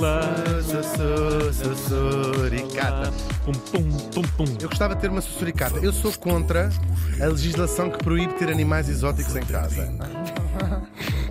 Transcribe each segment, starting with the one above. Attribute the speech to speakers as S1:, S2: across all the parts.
S1: Lá.
S2: Su- su- Sussuricata.
S1: Pum, pum, pum, pum.
S2: Eu gostava de ter uma sussuricata. Eu sou contra a legislação que proíbe ter animais exóticos em casa.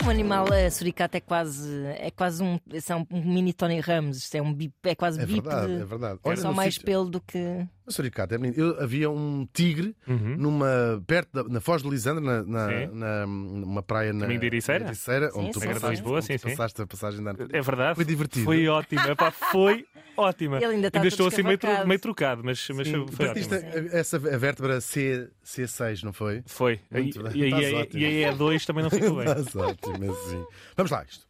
S3: Um animal, a suricata é quase, é quase um, são um mini Tony Ramos. Isto é, um bip, é quase
S2: É
S3: bípede.
S2: verdade, é verdade.
S3: É só
S2: no
S3: mais
S2: sítio-
S3: pelo do que.
S2: A suricata é bonito. Eu, havia um tigre
S1: Uhum.
S2: numa, perto da, na Foz de Lisandro, na, na, na- numa praia na,
S1: Caminho de Ericeira?
S2: na Ericeira,
S3: Sim,
S2: onde tu
S3: sim,
S2: passaste,
S3: sim.
S1: Lisboa,
S2: onde
S1: sim,
S2: tu
S1: sim.
S2: passaste a passagem da
S1: É verdade.
S2: Foi divertido.
S1: Foi ótima. Epá, foi ótima.
S3: Ele ainda está
S1: estou assim meio, tru- meio trocado, mas, mas
S2: Sim,
S1: foi
S2: partiste
S1: ótimo.
S2: a- essa a vértebra C, C6, não foi?
S1: Foi. E,
S2: Muito bem.
S1: e, aí-
S2: Estás
S1: e,
S2: ótimo.
S1: aí a E2 também não ficou bem.
S2: Estás ótimo, assim. Vamos lá, isto.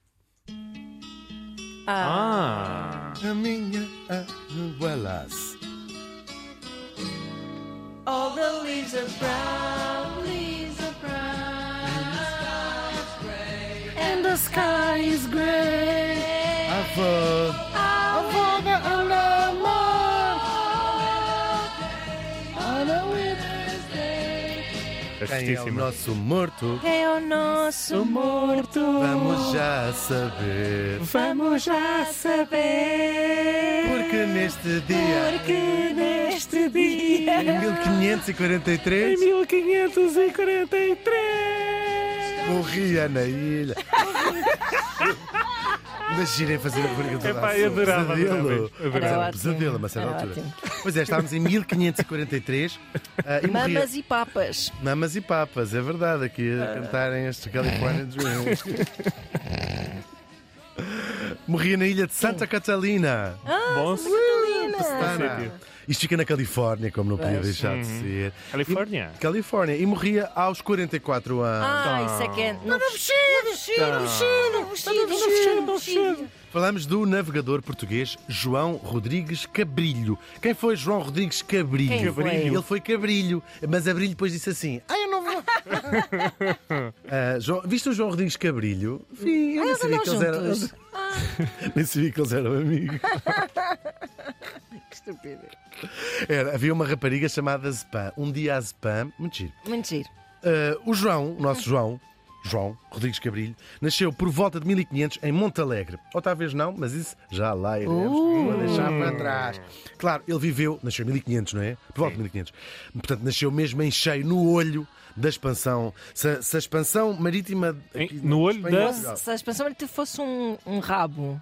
S3: Ah,
S1: Ah.
S2: A minha Wallace.
S3: The leaves are brown, leaves are brown. And the sky is grey.
S2: Avô. Avô
S1: É
S2: Quem é o nosso morto?
S3: Quem é o nosso morto?
S2: Vamos já saber.
S1: Vamos já saber.
S2: Porque neste dia,
S3: Porque neste dia.
S2: em 1543,
S1: 1543.
S2: morria na ilha. Imaginem fazer a rubrica toda
S1: Epá, eu adorava,
S2: Pesadelo. Mas. Era um pesadelo a uma certa
S3: Era
S2: altura.
S3: ótimo.
S2: Pois é, estávamos em 1543 ah, e morria.
S3: Mamas e papas.
S2: Mamas e papas, é verdade, aqui a cantarem este California Dream. Morria na ilha de Santa Catalina.
S1: Bom,
S2: Ana.
S1: sítio.
S2: Isto fica na Califórnia, como não podia deixar de ser.
S1: Califórnia.
S2: E- Califórnia. E morria aos 44 anos.
S3: Ah, isso é que é. No vestido,
S1: Tá.
S2: Falamos do navegador português João Rodrigues Cabrilho. Quem foi João Rodrigues Cabrilho?
S3: Quem foi?
S2: Ele foi Cabrilho, mas Abrilho depois disse assim: Ah, eu não vou. Ah, João- viste o João Rodrigues Cabrilho? Vi, eu nem
S3: eles
S2: sabia que eles eram. Nem sabia que eles eram amigos.
S3: Que estúpido.
S2: Era, havia uma rapariga chamada Zepam. Um dia a Zepam, muito giro.
S3: Muito giro.
S2: Ah, o João, o nosso João, João Rodrigues Cabrilho, nasceu por volta de 1500 em Monte Alegre. Ou talvez não, mas isso já lá iremos.
S3: Uh.
S2: Vou deixar para trás. Claro, ele viveu, nasceu em 1500, não é? Por volta de 1500. Portanto, nasceu mesmo em cheio, no olho da expansão. Se, a- se a expansão marítima.
S1: Em- no olho
S2: Espanha-
S1: da-
S2: Portugal.
S3: Se a expansão te fosse um, um rabo.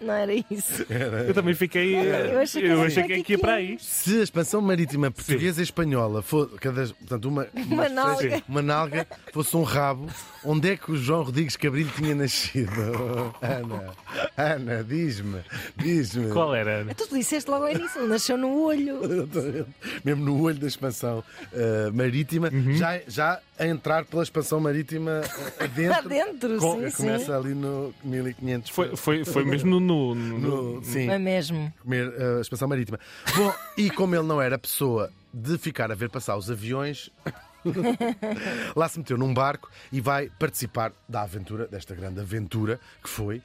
S3: Não era isso.
S1: Eu também fiquei.
S3: Eu achei que
S1: eu
S3: era
S1: achei que aqui ia para aí.
S2: Se a expansão marítima portuguesa e espanhola fosse, cada, portanto, uma,
S3: Uma nalga.
S2: sim, uma nalga fosse um rabo, onde é que o João Rodrigues Cabrilho tinha nascido? Ana, Ana, diz-me, diz-me.
S1: Qual era? Ana?
S3: Tu disseste logo ao início, ele nasceu no olho.
S2: Mesmo no olho da expansão eh, marítima,
S1: Uhum.
S2: já, já a entrar pela expansão marítima eh, adentro.
S3: Adentro,
S2: com-
S3: sim, sim.
S2: começa ali no 1500.
S1: Foi, foi, foi mesmo no. no, no-
S2: No- sim.
S3: É mesmo?
S2: comer eh, a expansão marítima. Bom, e como ele não era pessoa de ficar a ver passar os aviões, lá se meteu num barco e vai participar da aventura, desta grande aventura que foi.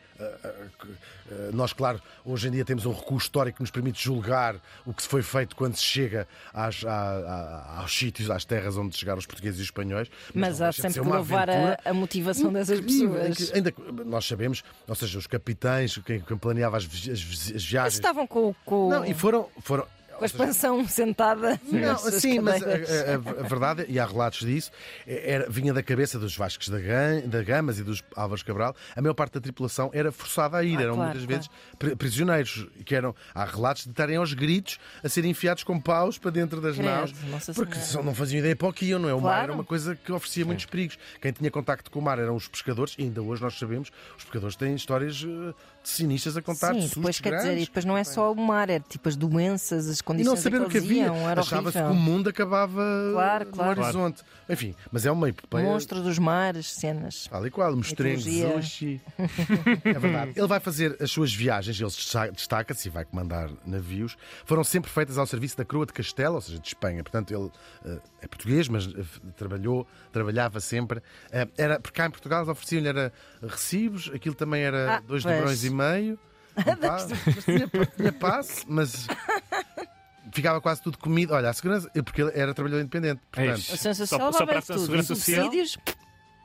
S2: que, eh, nós, claro, hoje em dia temos um recurso histórico que nos permite julgar o que foi feito quando se chega às- à- à- aos sítios, às terras onde chegaram os portugueses e os espanhóis.
S3: Mas
S2: não
S3: há sempre que louvar a, a motivação dessas pessoas.
S2: Ainda nós sabemos, ou seja, os capitães, quem, quem planeava as, vi- as vi- as
S3: Mas
S2: viagens.
S3: estavam com, com,
S2: Não, e foram. foram
S3: com a expansão sentada.
S2: não, sim, mas a, a- a verdade, e há relatos disso, era, vinha da cabeça dos Vascos da, da Gamas e dos Álvares Cabral. A maior parte da tripulação era forçada a ir,
S3: Ah,
S2: eram
S3: claro,
S2: muitas
S3: claro.
S2: vezes pri- prisioneiros. Que eram, há relatos de estarem aos gritos a serem enfiados com paus para dentro das
S3: Credo,
S2: naus, porque
S3: Senhora.
S2: só não faziam ideia para o que iam, não é? O mar
S3: Claro.
S2: era uma coisa que oferecia muitos perigos. Quem tinha contacto com o mar eram os pescadores, e ainda hoje nós sabemos, os pescadores têm histórias eh, sinistras a contar. de
S3: Sim, depois
S2: sustos
S3: quer dizer, e
S2: grandes.
S3: depois não é só o mar, é tipo as doenças, as
S2: E
S3: condições
S2: não saber o que havia. Achava-se que o mundo acabava
S3: Claro,
S2: no
S3: claro.
S2: horizonte. Enfim, mas é uma epopeia.
S3: Monstro dos mares, cenas.
S2: Tal e qual, sushi. é verdade. Ele vai fazer as suas viagens, ele desta- destaca-se e vai comandar navios. Foram sempre feitas ao serviço da Coroa de Castelo, ou seja, de Espanha. Portanto, ele eh, é português, mas eh, trabalhou, trabalhava sempre. Eh, era, porque cá em Portugal ofereciam-lhe era recibos, aquilo também era
S3: Ah,
S2: dois
S3: pois.
S2: livrões e meio. Um passe, mas tinha, tinha passe, mas ficava quase tudo comido. Olha, a segurança, porque ele era trabalhador independente. Portanto,
S1: Eish.
S3: A Segurança
S1: Só- só
S3: vai
S1: para a
S3: tudo.
S1: Segurança Social?
S3: Subsídios,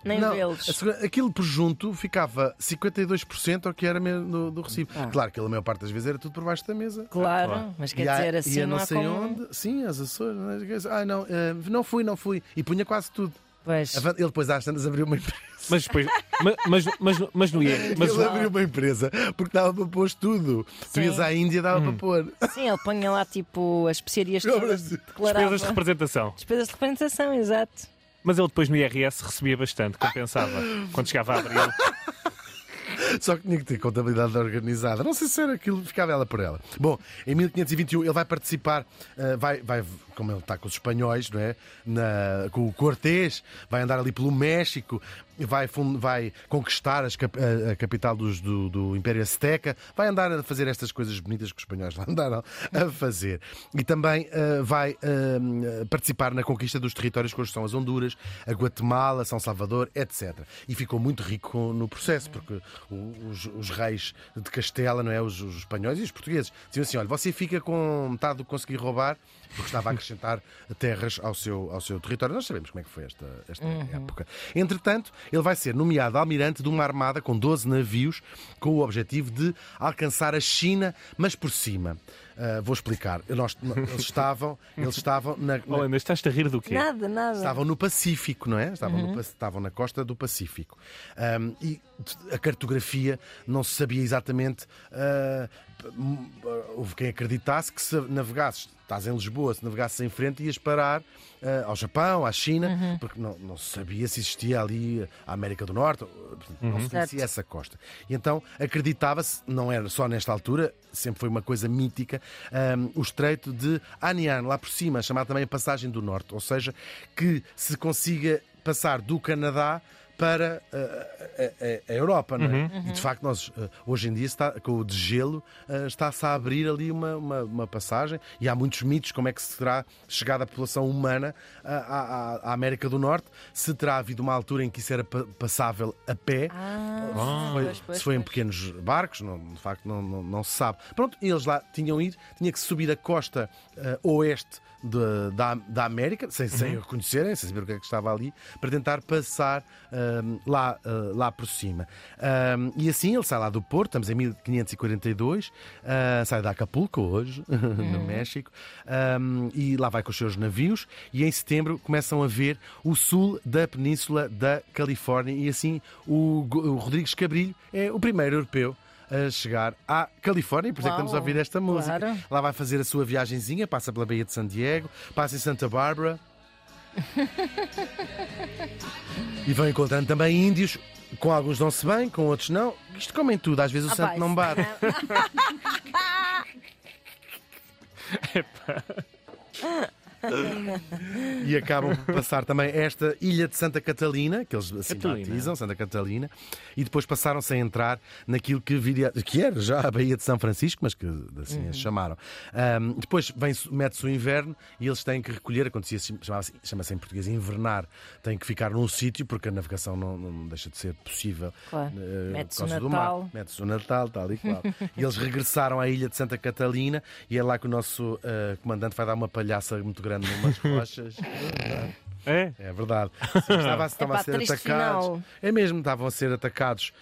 S3: Nem
S2: não, segura- aquilo por junto ficava 52% ao que era mesmo do, do recibo.
S3: Ah.
S2: Claro que a maior parte das vezes era tudo por baixo da mesa.
S3: Claro,
S1: claro.
S3: mas quer
S2: e
S3: dizer assim
S2: e a
S3: não,
S2: não sei
S3: como...
S2: onde. Sim, as Açores. é? Ah, não, eh, não fui, não fui. E punha quase tudo.
S3: Pois.
S2: Ele depois às tantas abriu uma empresa.
S1: Mas depois. ma- Mas, mas, mas, no IR. Mas,
S2: Ele abriu uma empresa porque dava para pôr tudo. Tu
S3: Sim.
S2: ias à Índia dava para pôr.
S3: Sim, ele punha lá tipo as especiarias todas.
S1: despesas de representação.
S3: Despesas de representação, exato.
S1: Mas ele depois no IRS recebia bastante, compensava. Quando chegava a abril.
S2: Só que tinha que ter contabilidade organizada. Não sei se era aquilo, ficava ela por ela. Bom, em 1521 ele vai participar, eh, vai, vai, como ele está com os espanhóis, não é? Na- com o Cortés, vai andar ali pelo México, vai, vai conquistar as a, a capital dos- do, do Império Azteca, vai andar a fazer estas coisas bonitas que os espanhóis lá andaram a fazer. E também eh, vai eh, participar na conquista dos territórios que hoje são as Honduras, a Guatemala, São Salvador, etc. E ficou muito rico no processo, porque os, os reis de Castela, não é? Os, os espanhóis e os portugueses diziam assim: olha, você fica com metade do que conseguir roubar, porque estava a acrescentar terras ao seu, ao seu território. Nós sabemos como é que foi esta, esta época. Entretanto, ele vai ser nomeado almirante de uma armada com 12 navios, com o objetivo de alcançar a China, mas por cima. Ah, vou explicar. Nós, eles estavam, eles estavam na, na-
S1: Oh, Ana, estás-te a rir do quê?
S3: Nada, nada.
S2: Estavam no Pacífico, não é? Estavam, no Pa- estavam na costa do Pacífico. Ahm, e a cartografia não se sabia exatamente. ah, houve quem acreditasse que se navegasses, estás em Lisboa, se navegasses em frente, ias parar ah, ao Japão, à China, porque não, não se sabia se existia ali a América do Norte, não se conhecia
S3: Certo.
S2: essa costa. E então acreditava-se, não era só nesta altura, sempre foi uma coisa mítica, ahm, o estreito de Anian, lá por cima, chamado também a Passagem do Norte, ou seja, que se consiga passar do Canadá para a, a- a Europa, não é? E de facto, nós hoje em dia, está, com o degelo, está-se a abrir ali uma, uma, uma passagem. E há muitos mitos como é que será chegada a população humana à, à- à América do Norte, se terá havido uma altura em que isso era pa- passável a pé,
S3: Ah,
S2: foi-
S3: pois, pois,
S2: se foi em pequenos barcos, não, de facto não, não, não se sabe. Pronto, eles lá tinham ido, tinha que subir a costa eh, oeste de- da, da América, sem, sem
S3: Uhum.
S2: o reconhecerem, sem saber o que é que estava ali, para tentar passar ahm, lá, ah, lá por cima. Ahm, e assim ele sai lá do Porto, estamos em 1542, ah, sai de Acapulco hoje,
S3: Uhum.
S2: no México, ahm, e lá vai com os seus navios, e em setembro começam a ver o sul da península da Califórnia, e assim o, o Rodrigues Cabrilho é o primeiro europeu a chegar à Califórnia, por isso é que estamos a ouvir esta música.
S3: claro.
S2: Lá vai fazer a sua viagenzinha, passa pela Baía de San Diego, passa em Santa Bárbara. e vão encontrando também índios, com alguns dão-se bem, com outros não. Isto comem tudo, às vezes o
S3: Ah,
S2: santo não bate. E acabam por passar também esta ilha de Santa Catalina, que eles assim
S1: Catalina.
S2: batizam, Santa Catalina, e depois passaram-se a entrar naquilo que viria, que era já a Baía de São Francisco, mas que assim
S3: Uhum.
S2: chamaram. Ahm, depois mete-se o inverno e eles têm que recolher, acontecia chama-se em português invernar, têm que ficar num sítio porque a navegação não, não deixa de ser possível.
S3: Claro.
S2: por
S3: Mete-se
S2: causa
S3: o
S2: do mar.
S3: Natal.
S2: Mete-se o Natal, tal e qual. e eles regressaram à ilha de Santa Catalina e é lá que o nosso eh, comandante vai dar uma palhaça muito grande numas rochas.
S1: É?
S2: É verdade. Sim, Estava, estavam a
S3: Epá,
S2: ser
S3: triste
S2: atacados.
S3: final.
S2: É mesmo, estavam a ser atacados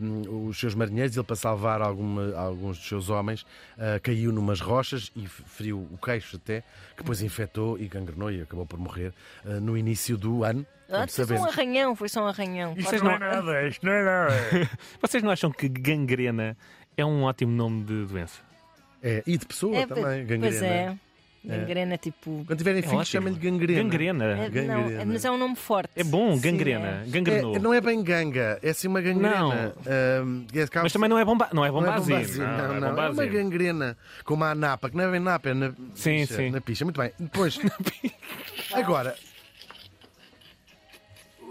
S2: hum, os seus marinheiros e ele, para salvar alguma- alguns dos seus homens, ah, caiu numas rochas e feriu o queixo até, que depois infectou e gangrenou e acabou por morrer ah, no início do ano.
S3: Ah, foi só um arranhão, foi só um arranhão.
S1: Vocês
S3: Pode-
S1: não, nada, isto não é nada. Vocês não acham que gangrena é um ótimo nome de doença?
S2: É, e de pessoa
S3: É,
S2: também,
S3: Pois
S2: gangrena.
S3: é. Gangrena, tipo.
S2: Quando tiverem filhos,
S1: ótimo.
S2: chamem-lhe gangrena.
S1: Gangrena.
S3: É, não,
S2: gangrena.
S3: é- mas é um nome forte.
S1: É bom,
S3: Sim,
S1: gangrena.
S3: é.
S1: Gangrenou.
S2: É, não é bem ganga, é assim uma gangrena.
S1: Não.
S2: É,
S1: Mas também não é bomba, não é
S2: Não é
S1: bombazino,
S2: não,
S1: é
S2: não. É uma
S1: bombazino.
S2: gangrena, como a napa, que não é bem napa, é na
S1: Sim,
S2: picha.
S1: sim.
S2: Na picha. Muito bem. Depois, agora,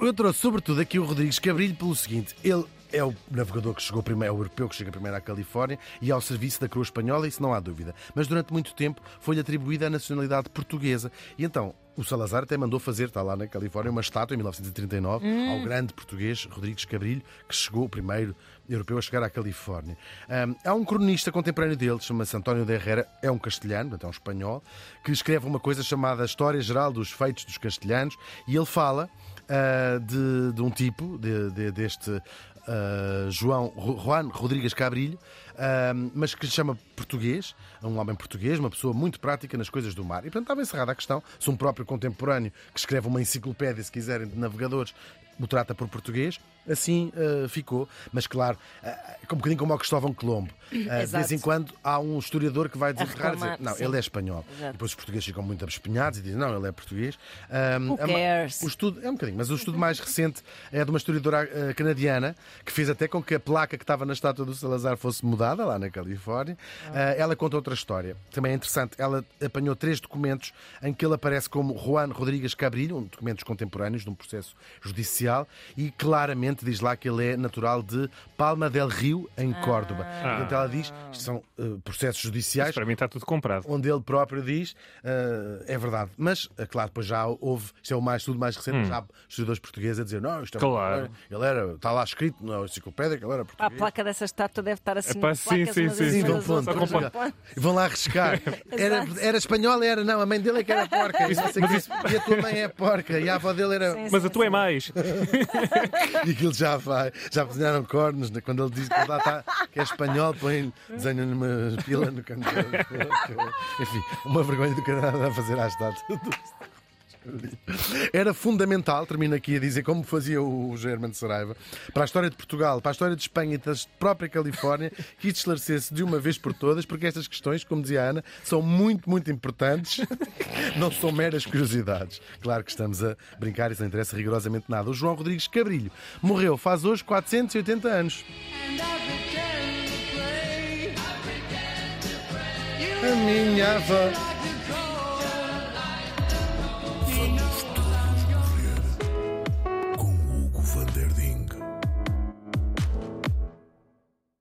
S2: eu trouxe sobretudo aqui o Rodrigues Cabrilho pelo seguinte: ele é o navegador que chegou primeiro, é o europeu que chega primeiro à Califórnia e ao serviço da coroa espanhola, isso não há dúvida. Mas durante muito tempo foi-lhe atribuída a nacionalidade portuguesa. E então, O Salazar até mandou fazer, está lá na Califórnia, uma estátua em 1939 ao grande português Rodrigues Cabrilho, que chegou o primeiro europeu a chegar à Califórnia. Um, há um cronista contemporâneo dele, chama-se António de Herrera, é um castelhano, portanto é um espanhol, que escreve uma coisa chamada História Geral dos Feitos dos Castelhanos e ele fala uh, de, de, um tipo, de, de, deste João Juan Rodrigues Cabrilho, uh, mas que se chama português, um homem português, uma pessoa muito prática nas coisas do mar. E portanto estava encerrada a questão. Se um próprio contemporâneo que escreve uma enciclopédia, se quiserem, de navegadores, o trata por português, assim uh, ficou. Mas claro, uh, um bocadinho como o Cristóvão Colombo. Uh, de vez em quando há um historiador que vai desenterrar e dizer, não, sim. ele é espanhol. Depois os portugueses ficam muito abespinhados e dizem, não, ele é português.
S3: Um, é
S2: o estudo é um bocadinho, mas o estudo mais recente é de uma historiadora canadiana que fez até com que a placa que estava na estátua do Salazar fosse mudada lá na Califórnia. Ah. ela conta outra história. Também é interessante. Ela apanhou três documentos em que ele aparece como Juan Rodrigues Cabrilho, documentos contemporâneos de um processo judicial, e claramente diz lá que ele é natural de Palma del Rio, em Córdoba. Ah. Portanto, ela diz isto são uh, processos judiciais. Isso
S1: para mim está tudo comprado.
S2: Onde ele próprio diz uh, é verdade. Mas, uh, claro, depois já houve, isto é o mais, tudo mais recente, hum. já historiadores portugueses a dizer não, isto é
S1: claro.
S2: ele era, está lá escrito na enciclopédia que ele era português.
S3: A placa dessa estátua deve estar assim.
S1: Epá, sim, sim, sim, sim,
S2: vão, ponto, vão lá arriscar. Era, era espanhola, era não, a mãe dele é que era porca. Isso, isso, e a tua mãe é porca, e a avó dele era.
S1: Sim, mas a tua é mais.
S2: e aquilo já vai, já desenharam cornos, né? quando ele diz que, lá está, que é espanhol, põe, desenham uma pila no canto. Enfim, uma vergonha do Canadá a fazer à estátua. Era fundamental, termino aqui a dizer como fazia o German Saraiva, para a história de Portugal, para a história de Espanha e da própria Califórnia, que isto esclarecesse de uma vez por todas, porque estas questões, como dizia a Ana, são muito, muito importantes, não são meras curiosidades. Claro que estamos a brincar e isso não interessa rigorosamente nada. O João Rodrigues Cabrilho morreu faz hoje 480 anos. A minha avó